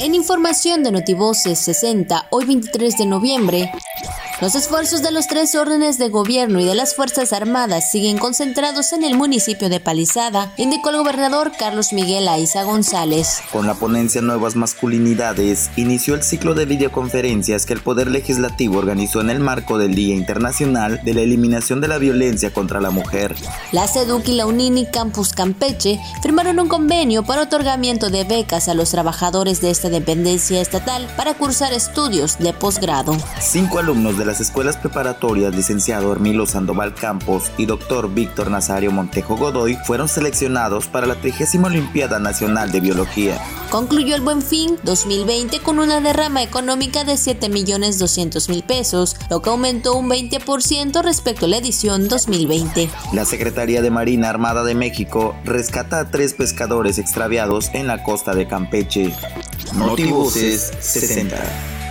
En información de Notivoces 60, hoy 23 de noviembre, los esfuerzos de los tres órdenes de gobierno y de las Fuerzas Armadas siguen concentrados en el municipio de Palizada, indicó el gobernador Carlos Miguel Aiza González. Con la ponencia Nuevas Masculinidades, inició el ciclo de videoconferencias que el Poder Legislativo organizó en el marco del Día Internacional de la Eliminación de la Violencia contra la Mujer. La SEDUC y la UNINI Campus Campeche firmaron un convenio para otorgamiento de becas a los trabajadores de esta dependencia estatal para cursar estudios de posgrado. Cinco alumnos de las escuelas preparatorias licenciado Hermilo Sandoval Campos y doctor Víctor Nazario Montejo Godoy fueron seleccionados para la 30 Olimpiada Nacional de Biología. Concluyó el Buen Fin 2020 con una derrama económica de 7 millones 200 mil pesos, lo que aumentó un 20% respecto a la edición 2020. La Secretaría de Marina Armada de México rescata a tres pescadores extraviados en la costa de Campeche. Notibuses 60.